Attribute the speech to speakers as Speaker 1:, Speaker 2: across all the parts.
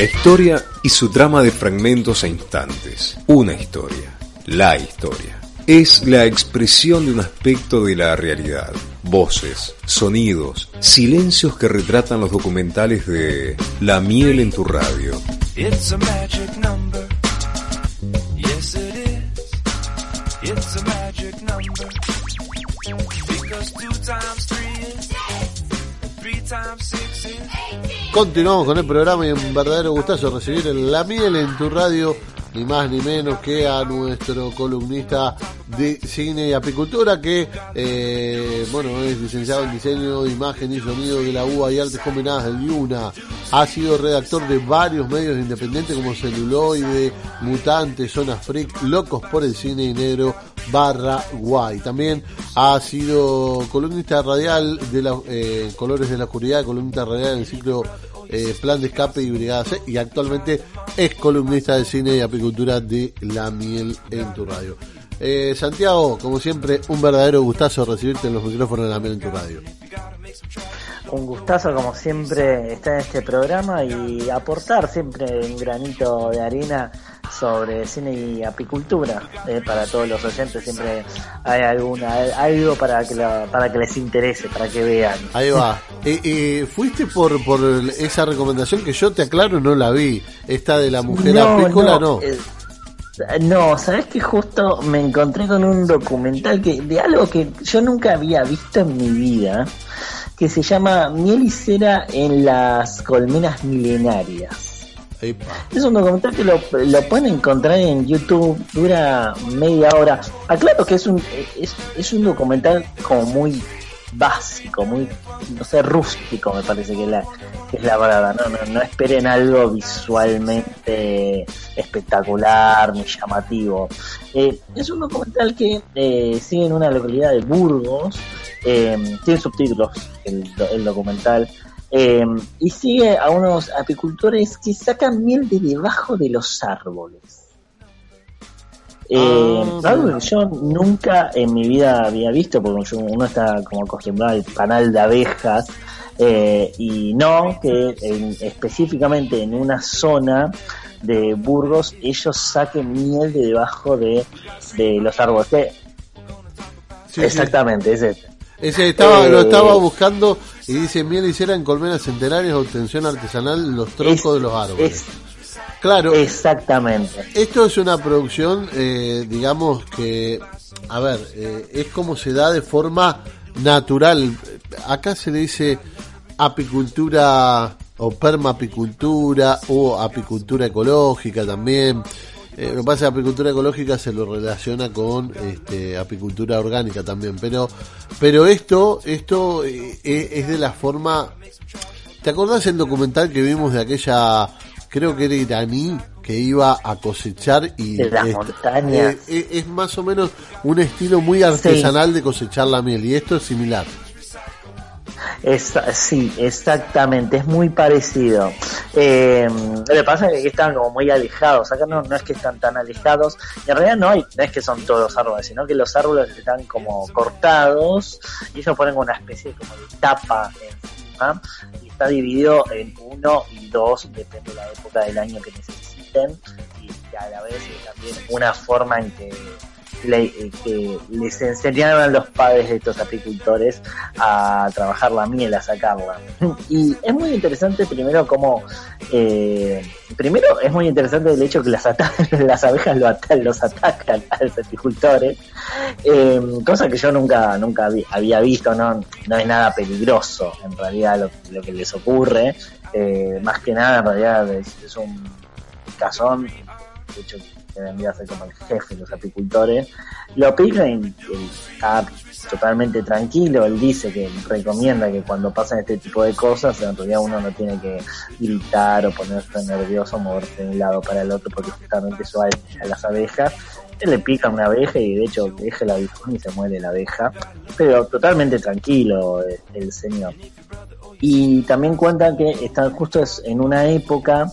Speaker 1: La historia y su drama de fragmentos e instantes. Una historia. La historia. Es la expresión de un aspecto de la realidad. Voces, sonidos, silencios que retratan los documentales de La miel en tu radio.
Speaker 2: It's a magic number. Yes, it is. It's a magic number. Because two times three
Speaker 3: Continuamos con el programa y un verdadero gustazo recibir La Miel en tu radio, ni más ni menos que a nuestro columnista de cine y apicultura que, eh, bueno, es licenciado en diseño, imagen y sonido de la UBA y artes combinadas del IUNA. Ha sido redactor de varios medios independientes como Celuloide, Mutante, Zona Freak, Locos por el Cine y Negro, barra guay. También ha sido columnista radial de la, eh, Colores de la Oscuridad, columnista radial en el ciclo eh, Plan de Escape y Brigada C y actualmente es columnista de cine y apicultura de La Miel en tu radio. Eh, Santiago, como siempre, un verdadero gustazo recibirte en los micrófonos de La Miel en tu radio.
Speaker 4: Un gustazo, como siempre, estar en este programa y aportar siempre un granito de arena sobre cine y apicultura eh, para todos los oyentes. Siempre hay alguna algo para que la- para que les interese, para que vean.
Speaker 3: Ahí va. Eh, eh, fuiste por, por esa recomendación que yo te aclaro, no la vi. Esta de la mujer apícola, no.
Speaker 4: eh, no, sabes que justo me encontré con un documental que de algo que yo nunca había visto en mi vida, que se llama Miel y cera en las colmenas milenarias.
Speaker 3: Epa.
Speaker 4: Es un documental que lo, lo pueden encontrar en YouTube, dura media hora. Aclaro que es un, es, es un documental como muy básico, muy, no sé, rústico me parece que es la, que es la palabra. No, no, no esperen algo visualmente espectacular ni llamativo. Eh, es un documental que eh, sigue en una localidad de Burgos, tiene subtítulos el, el documental. Eh, y sigue a unos apicultores que sacan miel de debajo de los árboles. Eh, algo que yo nunca en mi vida había visto, porque yo- uno está como acostumbrado al panal de abejas, eh, y no que en- específicamente en una zona de Burgos ellos saquen miel de debajo de, de los árboles.
Speaker 3: Sí, sí.
Speaker 4: exactamente, es este.
Speaker 3: Ese estaba,
Speaker 4: Eh,
Speaker 3: lo estaba buscando y dice miel y cera en colmenas centenarias, obtención artesanal, los troncos
Speaker 4: Es-
Speaker 3: de los árboles.
Speaker 4: es-
Speaker 3: claro,
Speaker 4: exactamente.
Speaker 3: esto es una producción, eh, digamos que, a ver, eh, es como se da de forma natural. Acá se le dice apicultura o permapicultura o apicultura ecológica también. Eh, lo que pasa es que apicultura ecológica se lo relaciona con este, apicultura orgánica también, pero pero esto esto eh, eh, es de la forma ¿Te acordás el documental que vimos de aquella, creo que era iraní, que iba a cosechar y
Speaker 4: De las
Speaker 3: este,
Speaker 4: montañas.
Speaker 3: eh, eh, es más o menos un estilo muy artesanal de cosechar la miel y esto es similar.
Speaker 4: Es, sí, exactamente, es muy parecido. Eh, lo que pasa es que están como muy alejados, acá no, no es que están tan alejados, en realidad no, hay, no es que son todos árboles, sino que los árboles están como cortados y ellos ponen una especie como de tapa encima y está dividido en uno y dos, depende de la época del año que necesiten, y a la vez también una forma en que le- eh, que les enseñaron los padres de estos apicultores a trabajar la miel, a sacarla. Y es muy interesante primero como, eh, primero es muy interesante el hecho que las, las abejas lo ata- los atacan a los apicultores, eh, cosa que yo nunca nunca había visto, no, no es nada peligroso en realidad lo, que les ocurre, eh, más que nada en realidad es, un cazón, hecho que vendría a como el jefe de los apicultores, lo pica y está totalmente tranquilo, él dice que recomienda que cuando pasan este tipo de cosas, en realidad uno no tiene que gritar o ponerse nervioso, moverse de un lado para el otro, porque justamente eso hay a las abejas, él le pica una abeja y de hecho deja el aguijón y se muere la abeja, pero totalmente tranquilo el señor. Y también cuentan que están justo en una época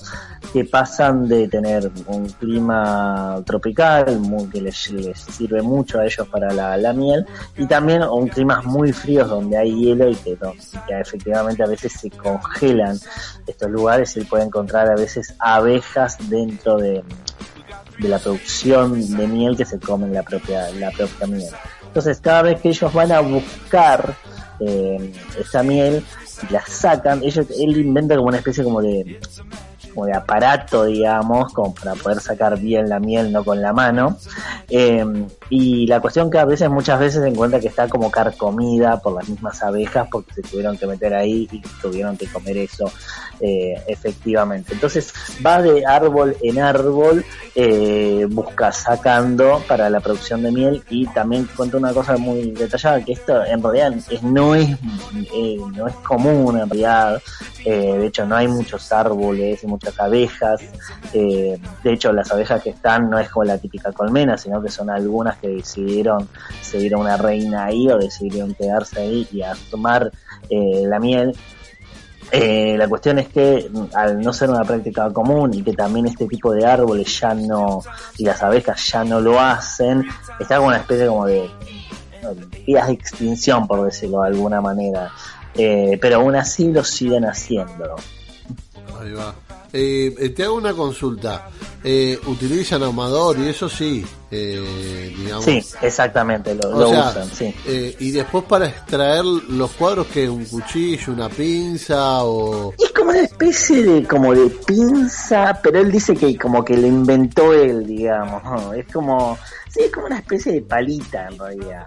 Speaker 4: que pasan de tener un clima tropical, muy- que les, sirve mucho a ellos para la, la miel, y también un climas muy fríos donde hay hielo y que, no- que efectivamente a veces se congelan estos lugares y él puede encontrar a veces abejas dentro de, de la producción de miel que se comen la propia, la propia miel. Entonces cada vez que ellos van a buscar eh, esta miel la sacan, ellos, él inventa como una especie como de como de aparato, digamos, como para poder sacar bien la miel, no con la mano. Eh, y la cuestión que a veces, muchas veces se encuentra que está como carcomida por las mismas abejas porque se tuvieron que meter ahí y tuvieron que comer eso eh, efectivamente. Entonces va de árbol en árbol, eh, busca sacando para la producción de miel y también cuenta una cosa muy detallada, que esto en realidad es, no, es, eh, no es común en realidad, eh, de hecho no hay muchos árboles y muchas abejas, eh, de hecho las abejas que están no es como la típica colmena, sino que son algunas que decidieron seguir a una reina ahí o decidieron quedarse ahí y a tomar eh, la miel eh, la cuestión es que mm, al no ser una práctica común y que también este tipo de árboles ya no, y las abejas ya no lo hacen, está como una especie como de vías de extinción, por decirlo de alguna manera. Eh, pero aún así lo siguen haciendo.
Speaker 3: Ahí va. Eh, eh, te hago una consulta. Eh, ¿Utilizan ahumador y eso sí? Eh, digamos.
Speaker 4: Sí, exactamente, lo,
Speaker 3: O
Speaker 4: lo
Speaker 3: sea,
Speaker 4: usan, sí.
Speaker 3: eh, y después para extraer los cuadros que un cuchillo, una pinza o
Speaker 4: Es como una especie de como de pinza, pero él dice que como que lo inventó él, digamos. ¿no? Es como sí, es como una especie de palita en realidad.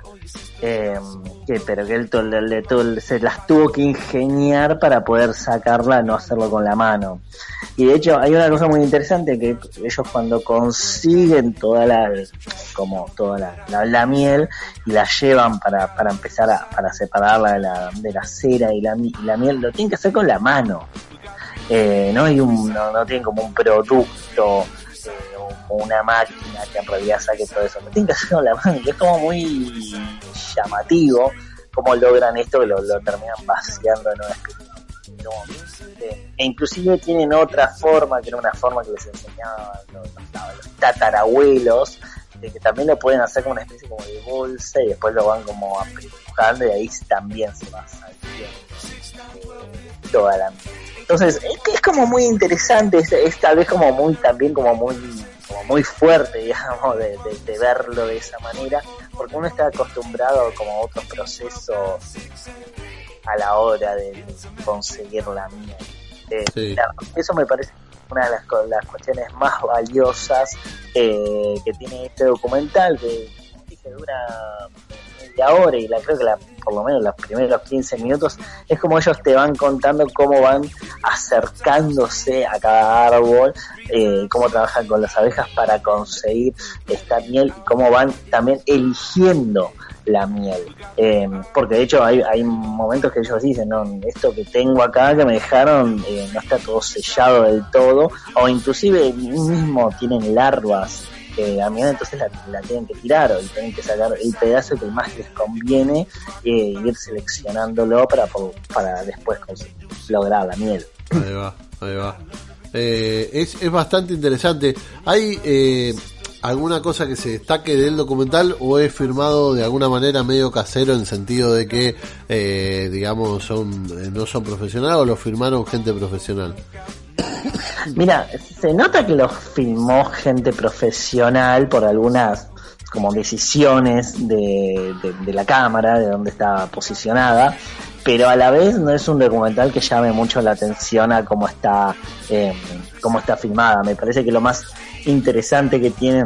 Speaker 4: Eh, que, pero que él to- le- le- to- se las tuvo que ingeniar para poder sacarla, no hacerlo con la mano. Y de hecho hay una cosa muy interesante que ellos cuando consiguen toda la como toda la, la- miel y la llevan para, para empezar a para separarla de la, de la cera y la, y la miel, lo tienen que hacer con la mano. Eh, no hay no, no tienen como un producto eh, o una máquina que en realidad saque todo eso. Lo tienen que hacer con la mano, es como muy llamativo cómo logran esto que lo, lo terminan vaciando en una eh, e inclusive tienen otra forma, que era una forma que les enseñaban los- los tatarabuelos, de que también lo pueden hacer como una especie como de bolsa y después lo van como apretujando y ahí también se va saliendo eh, toda la entonces es, que es como muy interesante es, es tal vez como muy también como muy como muy fuerte digamos de, de- de verlo de esa manera porque uno está acostumbrado como a otros procesos a la hora de conseguir la miel Eh,
Speaker 3: Sí.
Speaker 4: la- eso me parece una de las, las cuestiones más valiosas eh, que tiene este documental que dura media hora y la creo que la, por lo menos los primeros 15 minutos es como ellos te van contando cómo van acercándose a cada árbol, eh, cómo trabajan con las abejas para conseguir esta miel y cómo van también eligiendo la miel. Eh, porque de hecho hay, hay momentos que ellos dicen, no, esto que tengo acá que me dejaron eh, no está todo sellado del todo, o inclusive mismo tienen larvas que la miel entonces la, tienen que tirar o y tienen que sacar el pedazo que más les conviene eh, ir seleccionándolo para, para después lograr la miel.
Speaker 3: Ahí va, ahí va. Eh, es, es bastante interesante. ¿Hay eh, alguna cosa que se destaque del documental o es firmado de alguna manera medio casero en sentido de que, eh, digamos, son eh, no son profesionales o lo firmaron gente profesional?
Speaker 4: Mira, se nota que lo filmó gente profesional por algunas como decisiones de, de- la cámara, de donde está posicionada, pero a la vez no es un documental que llame mucho la atención a cómo está, eh, cómo está filmada. Me parece que lo más interesante que tiene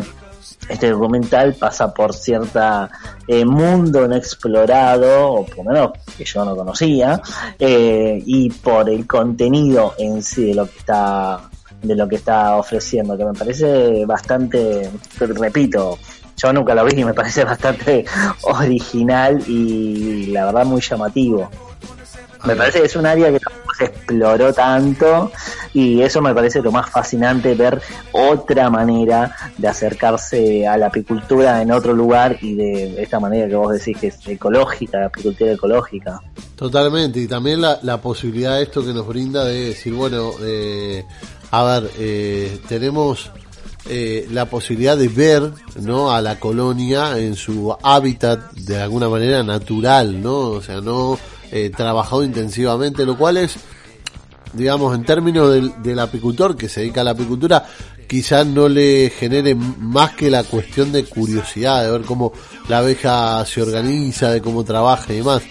Speaker 4: este documental pasa por cierta eh, mundo no explorado, o por lo menos que yo no conocía, eh, y por el contenido en sí de lo que está de lo que está ofreciendo, que me parece bastante, repito, yo nunca lo vi y me parece bastante original y la verdad muy llamativo. Me parece que es un área que tampoco se exploró tanto y eso me parece lo más fascinante, ver otra manera de acercarse a la apicultura en otro lugar y de esta manera que vos decís que es ecológica, la apicultura ecológica.
Speaker 3: Totalmente, y también la, la posibilidad de esto que nos brinda de decir, bueno, eh, a ver, eh, tenemos eh, la posibilidad de ver no a la colonia en su hábitat de alguna manera natural, ¿no? O sea, no eh, trabajado intensivamente, lo cual es, digamos, en términos del, del apicultor que se dedica a la apicultura, quizás no le genere más que la cuestión de curiosidad, de ver cómo la abeja se organiza, de cómo trabaja y demás.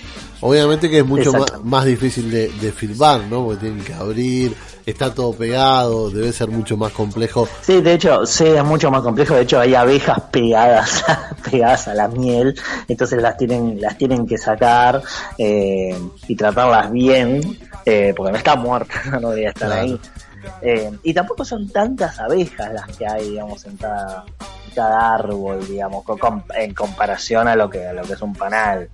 Speaker 3: Obviamente que es mucho más, más difícil de, de filmar, ¿no? Porque tienen que abrir, está todo pegado, debe ser mucho más complejo.
Speaker 4: Sí, de hecho, sí, es mucho más complejo. De hecho, hay abejas pegadas, pegadas a la miel, entonces las tienen, las tienen que sacar eh, y tratarlas bien, eh, porque no está muerta, no debería estar
Speaker 3: Claro.
Speaker 4: ahí. Eh, y tampoco son tantas abejas las que hay, digamos, en cada, en cada árbol, digamos, en comparación a lo que a lo que es un panal.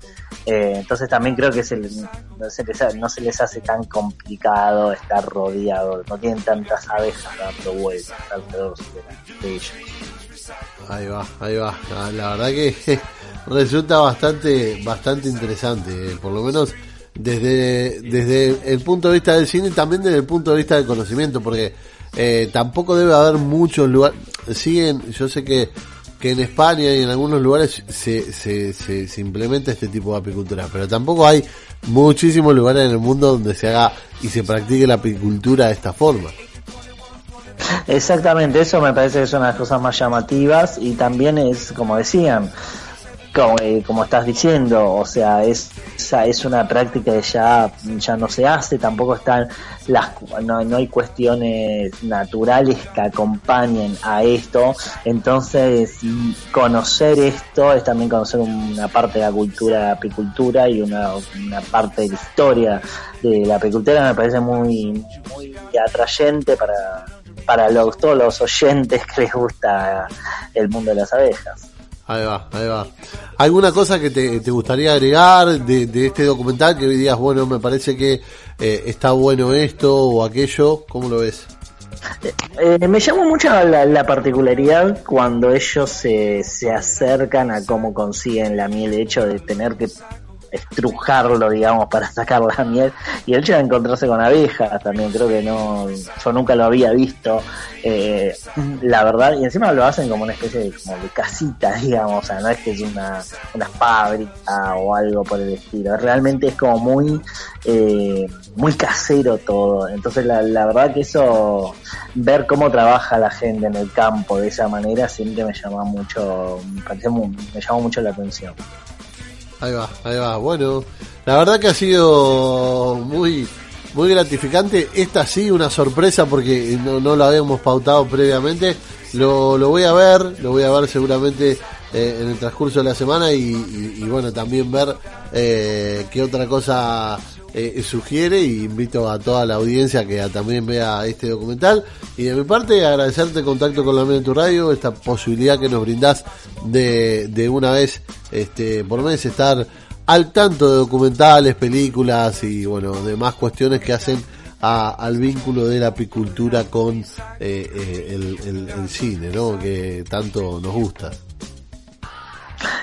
Speaker 4: Eh, entonces también creo que se les- no, se les, ha- no se les hace tan complicado estar rodeado, no tienen tantas abejas dando vueltas alrededor de, de ellos.
Speaker 3: Ahí va, ahí va. La, la verdad que resulta bastante, bastante interesante, eh, por lo menos desde, desde el punto de vista del cine y también desde el punto de vista del conocimiento, porque eh, tampoco debe haber muchos lugares. Siguen, yo sé que, que en España y en algunos lugares se, se, se, se implementa este tipo de apicultura, pero tampoco hay muchísimos lugares en el mundo donde se haga y se practique la apicultura de esta forma.
Speaker 4: Exactamente, eso me parece que son las cosas más llamativas y también es, como decían, como, eh, como estás diciendo, o sea, es, es una práctica que ya, ya no se hace, tampoco están las, no, no hay cuestiones naturales que acompañen a esto, entonces conocer esto es también conocer una parte de la cultura de la apicultura y una, una parte de la historia de la apicultura me parece muy, muy atrayente para, para los, todos los oyentes que les gusta el mundo de las abejas.
Speaker 3: Ahí va, ahí va. ¿Alguna cosa que te, te gustaría agregar de, este documental que hoy digas, bueno, me parece que eh, está bueno esto o aquello? ¿Cómo lo ves?
Speaker 4: Eh, me llamó mucho la, la particularidad cuando ellos se, se acercan a cómo consiguen la miel, el hecho de tener que estrujarlo, digamos, para sacar la miel. Y el hecho de encontrarse con abejas también, creo que no, yo nunca lo había visto, eh, la verdad, y encima lo hacen como una especie de, como de casita, digamos, o sea, no es que es una, una fábrica o algo por el estilo, realmente es como muy, eh, muy casero todo, entonces la, la verdad que eso, ver cómo trabaja la gente en el campo de esa manera siempre me llama mucho, me, pareció mu- me llamó mucho la atención.
Speaker 3: Ahí va, ahí va. Bueno, la verdad que ha sido muy, muy gratificante. Esta sí, una sorpresa porque no, no lo habíamos pautado previamente. Lo, lo voy a ver, lo voy a ver seguramente eh, en el transcurso de la semana y, y- y bueno, también ver eh, qué otra cosa eh, sugiere y invito a toda la audiencia que también vea este documental y de mi parte agradecerte el contacto con la Mente de tu radio, esta posibilidad que nos brindás de, de una vez este, por mes estar al tanto de documentales, películas y bueno, demás cuestiones que hacen a- al vínculo de la apicultura con eh, eh, el, el- el cine, ¿no? Que tanto nos gusta.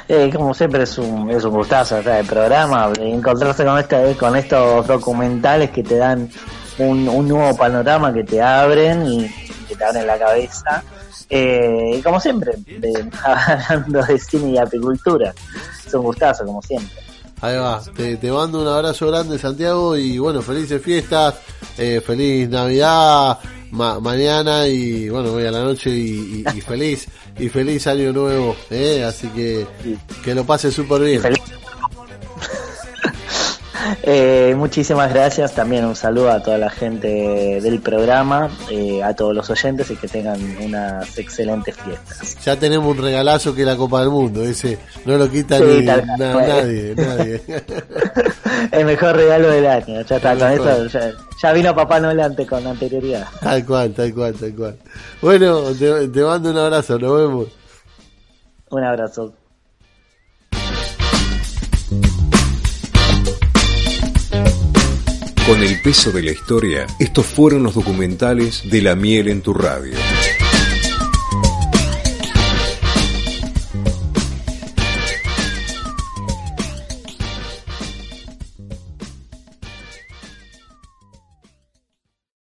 Speaker 4: Eh, como siempre es un, es un gustazo el programa, encontrarse con este, con estos documentales que te dan un, un nuevo panorama, que te abren y que te abren la cabeza. Eh, y como siempre, hablando de cine y apicultura, es un gustazo como siempre.
Speaker 3: Ahí va, te, te mando un abrazo grande Santiago y bueno, felices fiestas, eh, feliz Navidad ma- mañana y bueno, hoy a la noche y, y- y feliz y feliz año nuevo, eh, así que que lo pase súper bien.
Speaker 4: Eh, muchísimas gracias. También un saludo a toda la gente del programa, eh, a todos los oyentes y que tengan unas excelentes fiestas.
Speaker 3: Ya tenemos un regalazo que es la Copa del Mundo. Ese no lo quita ni, nadie.
Speaker 4: Pues.
Speaker 3: nadie.
Speaker 4: El mejor regalo del año. Ya está, con eso, ya, vino Papá Noelante con anterioridad.
Speaker 3: Tal cual, tal cual, tal cual. Bueno, te mando un abrazo. Nos vemos.
Speaker 4: Un abrazo.
Speaker 1: Con el peso de la historia, estos fueron los documentales de La Miel en tu radio.